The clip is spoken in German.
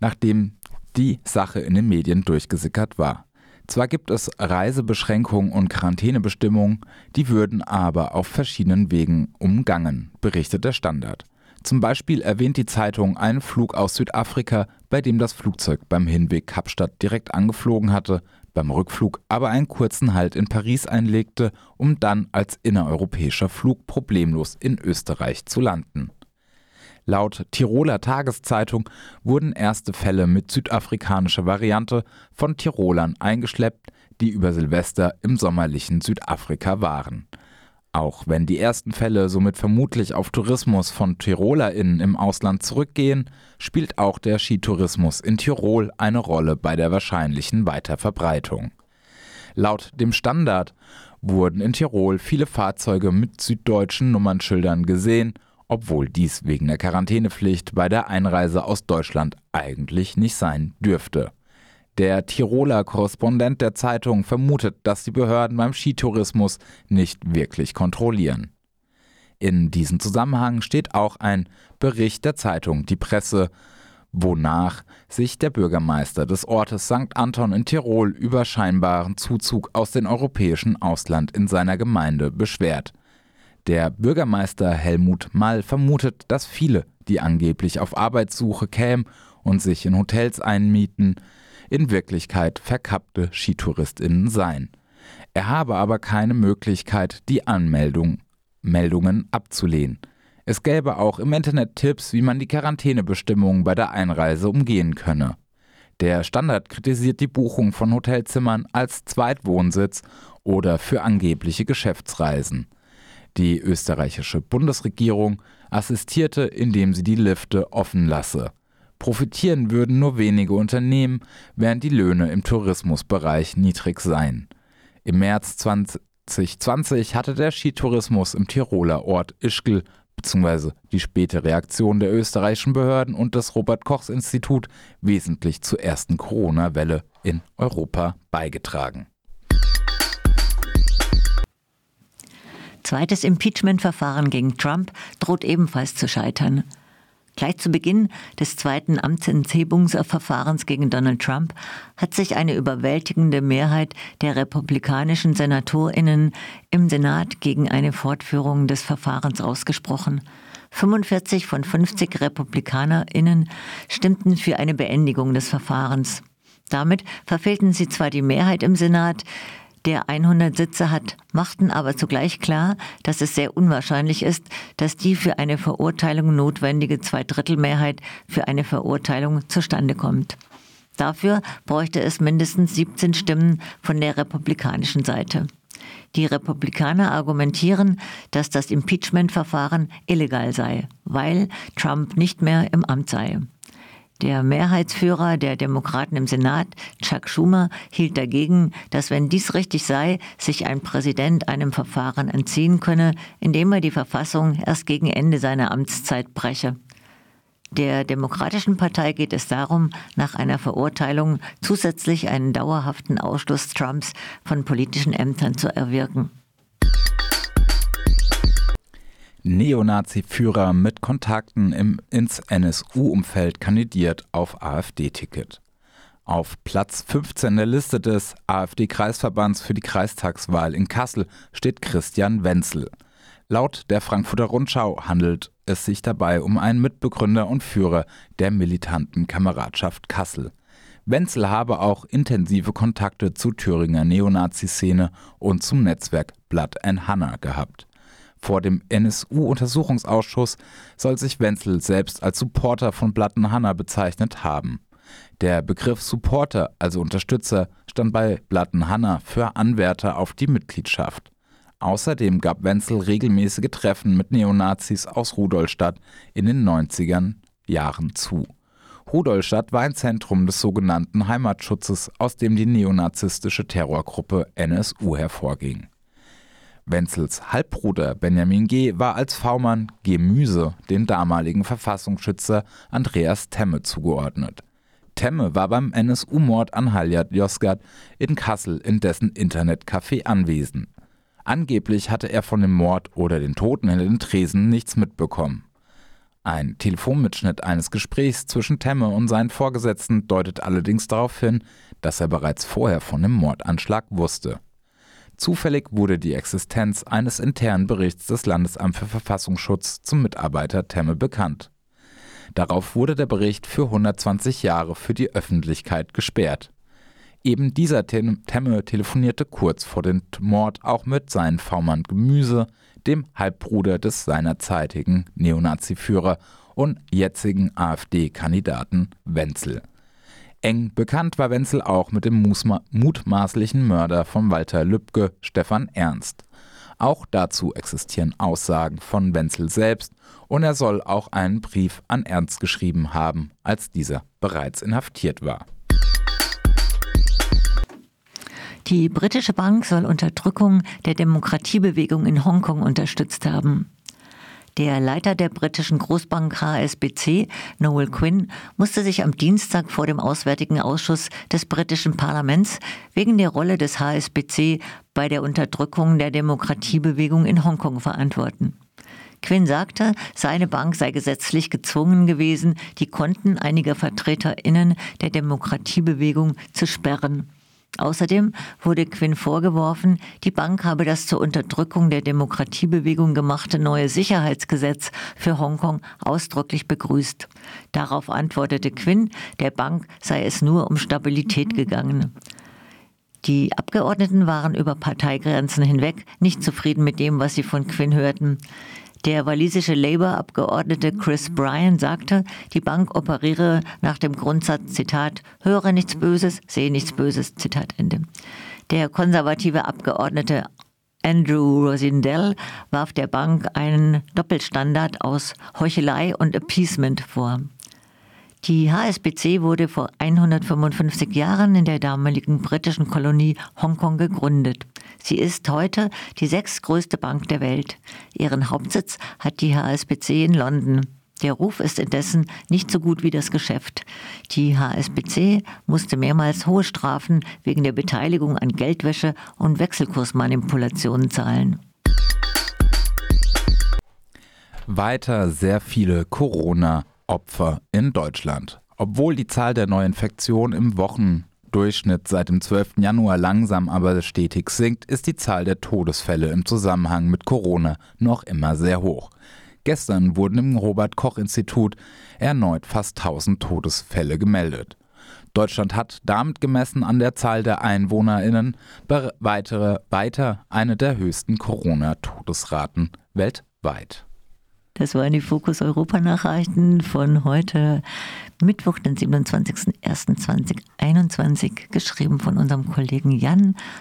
nachdem die Sache in den Medien durchgesickert war. Zwar gibt es Reisebeschränkungen und Quarantänebestimmungen, die würden aber auf verschiedenen Wegen umgangen, berichtet der Standard. Zum Beispiel erwähnt die Zeitung einen Flug aus Südafrika, bei dem das Flugzeug beim Hinweg Kapstadt direkt angeflogen hatte, beim Rückflug aber einen kurzen Halt in Paris einlegte, um dann als innereuropäischer Flug problemlos in Österreich zu landen. Laut Tiroler Tageszeitung wurden erste Fälle mit südafrikanischer Variante von Tirolern eingeschleppt, die über Silvester im sommerlichen Südafrika waren. Auch wenn die ersten Fälle somit vermutlich auf Tourismus von TirolerInnen im Ausland zurückgehen, spielt auch der Skitourismus in Tirol eine Rolle bei der wahrscheinlichen Weiterverbreitung. Laut dem Standard wurden in Tirol viele Fahrzeuge mit süddeutschen Nummernschildern gesehen obwohl dies wegen der Quarantänepflicht bei der Einreise aus Deutschland eigentlich nicht sein dürfte. Der Tiroler Korrespondent der Zeitung vermutet, dass die Behörden beim Skitourismus nicht wirklich kontrollieren. In diesem Zusammenhang steht auch ein Bericht der Zeitung Die Presse, wonach sich der Bürgermeister des Ortes St. Anton in Tirol über scheinbaren Zuzug aus dem europäischen Ausland in seiner Gemeinde beschwert. Der Bürgermeister Helmut Mall vermutet, dass viele, die angeblich auf Arbeitssuche kämen und sich in Hotels einmieten, in Wirklichkeit verkappte Skitouristinnen seien. Er habe aber keine Möglichkeit, die Anmeldung, Meldungen abzulehnen. Es gäbe auch im Internet Tipps, wie man die Quarantänebestimmungen bei der Einreise umgehen könne. Der Standard kritisiert die Buchung von Hotelzimmern als Zweitwohnsitz oder für angebliche Geschäftsreisen. Die österreichische Bundesregierung assistierte, indem sie die Lifte offen lasse. Profitieren würden nur wenige Unternehmen, während die Löhne im Tourismusbereich niedrig seien. Im März 2020 hatte der Skitourismus im Tiroler Ort Ischgl bzw. die späte Reaktion der österreichischen Behörden und des Robert Kochs Institut wesentlich zur ersten Corona-Welle in Europa beigetragen. Zweites Impeachment-Verfahren gegen Trump droht ebenfalls zu scheitern. Gleich zu Beginn des zweiten Amtsenthebungsverfahrens gegen Donald Trump hat sich eine überwältigende Mehrheit der republikanischen Senatorinnen im Senat gegen eine Fortführung des Verfahrens ausgesprochen. 45 von 50 Republikanerinnen stimmten für eine Beendigung des Verfahrens. Damit verfehlten sie zwar die Mehrheit im Senat, der 100 Sitze hat, machten aber zugleich klar, dass es sehr unwahrscheinlich ist, dass die für eine Verurteilung notwendige Zweidrittelmehrheit für eine Verurteilung zustande kommt. Dafür bräuchte es mindestens 17 Stimmen von der republikanischen Seite. Die Republikaner argumentieren, dass das Impeachment-Verfahren illegal sei, weil Trump nicht mehr im Amt sei. Der Mehrheitsführer der Demokraten im Senat, Chuck Schumer, hielt dagegen, dass wenn dies richtig sei, sich ein Präsident einem Verfahren entziehen könne, indem er die Verfassung erst gegen Ende seiner Amtszeit breche. Der Demokratischen Partei geht es darum, nach einer Verurteilung zusätzlich einen dauerhaften Ausschluss Trumps von politischen Ämtern zu erwirken. Neonazi-Führer mit Kontakten im, ins NSU-Umfeld kandidiert auf AfD-Ticket. Auf Platz 15 der Liste des AfD-Kreisverbands für die Kreistagswahl in Kassel steht Christian Wenzel. Laut der Frankfurter Rundschau handelt es sich dabei um einen Mitbegründer und Führer der militanten Kameradschaft Kassel. Wenzel habe auch intensive Kontakte zur Thüringer Neonazi-Szene und zum Netzwerk Blood and Hanna gehabt. Vor dem NSU-Untersuchungsausschuss soll sich Wenzel selbst als Supporter von Blatten Hanna bezeichnet haben. Der Begriff Supporter, also Unterstützer, stand bei Blatten Hanna für Anwärter auf die Mitgliedschaft. Außerdem gab Wenzel regelmäßige Treffen mit Neonazis aus Rudolstadt in den 90er Jahren zu. Rudolstadt war ein Zentrum des sogenannten Heimatschutzes, aus dem die neonazistische Terrorgruppe NSU hervorging. Wenzels Halbbruder Benjamin G. war als V-Mann Gemüse dem damaligen Verfassungsschützer Andreas Temme zugeordnet. Temme war beim NSU-Mord an Haljat Yozgat in Kassel in dessen Internetcafé anwesend. Angeblich hatte er von dem Mord oder den Toten hinter den Tresen nichts mitbekommen. Ein Telefonmitschnitt eines Gesprächs zwischen Temme und seinen Vorgesetzten deutet allerdings darauf hin, dass er bereits vorher von dem Mordanschlag wusste. Zufällig wurde die Existenz eines internen Berichts des Landesamts für Verfassungsschutz zum Mitarbeiter Temme bekannt. Darauf wurde der Bericht für 120 Jahre für die Öffentlichkeit gesperrt. Eben dieser Temme telefonierte kurz vor dem Mord auch mit seinem V-Mann Gemüse, dem Halbbruder des seinerzeitigen Neonazi-Führer und jetzigen AfD-Kandidaten Wenzel. Eng bekannt war Wenzel auch mit dem mutmaßlichen Mörder von Walter Lübcke, Stefan Ernst. Auch dazu existieren Aussagen von Wenzel selbst und er soll auch einen Brief an Ernst geschrieben haben, als dieser bereits inhaftiert war. Die britische Bank soll Unterdrückung der Demokratiebewegung in Hongkong unterstützt haben. Der Leiter der britischen Großbank HSBC, Noel Quinn, musste sich am Dienstag vor dem Auswärtigen Ausschuss des britischen Parlaments wegen der Rolle des HSBC bei der Unterdrückung der Demokratiebewegung in Hongkong verantworten. Quinn sagte, seine Bank sei gesetzlich gezwungen gewesen, die Konten einiger VertreterInnen der Demokratiebewegung zu sperren. Außerdem wurde Quinn vorgeworfen, die Bank habe das zur Unterdrückung der Demokratiebewegung gemachte neue Sicherheitsgesetz für Hongkong ausdrücklich begrüßt. Darauf antwortete Quinn, der Bank sei es nur um Stabilität gegangen. Die Abgeordneten waren über Parteigrenzen hinweg nicht zufrieden mit dem, was sie von Quinn hörten. Der walisische Labour-Abgeordnete Chris Bryan sagte, die Bank operiere nach dem Grundsatz, Zitat, höre nichts Böses, sehe nichts Böses, Zitat Ende. Der konservative Abgeordnete Andrew Rosindell warf der Bank einen Doppelstandard aus Heuchelei und Appeasement vor. Die HSBC wurde vor 155 Jahren in der damaligen britischen Kolonie Hongkong gegründet. Sie ist heute die sechstgrößte Bank der Welt. Ihren Hauptsitz hat die HSBC in London. Der Ruf ist indessen nicht so gut wie das Geschäft. Die HSBC musste mehrmals hohe Strafen wegen der Beteiligung an Geldwäsche und Wechselkursmanipulationen zahlen. Weiter sehr viele Corona Opfer in Deutschland. Obwohl die Zahl der Neuinfektionen im Wochendurchschnitt seit dem 12. Januar langsam aber stetig sinkt, ist die Zahl der Todesfälle im Zusammenhang mit Corona noch immer sehr hoch. Gestern wurden im Robert Koch Institut erneut fast 1000 Todesfälle gemeldet. Deutschland hat damit gemessen an der Zahl der EinwohnerInnen weitere, weiter eine der höchsten Corona-Todesraten weltweit. Das waren die Fokus Europa Nachrichten von heute Mittwoch, den 27.01.2021, geschrieben von unserem Kollegen Jan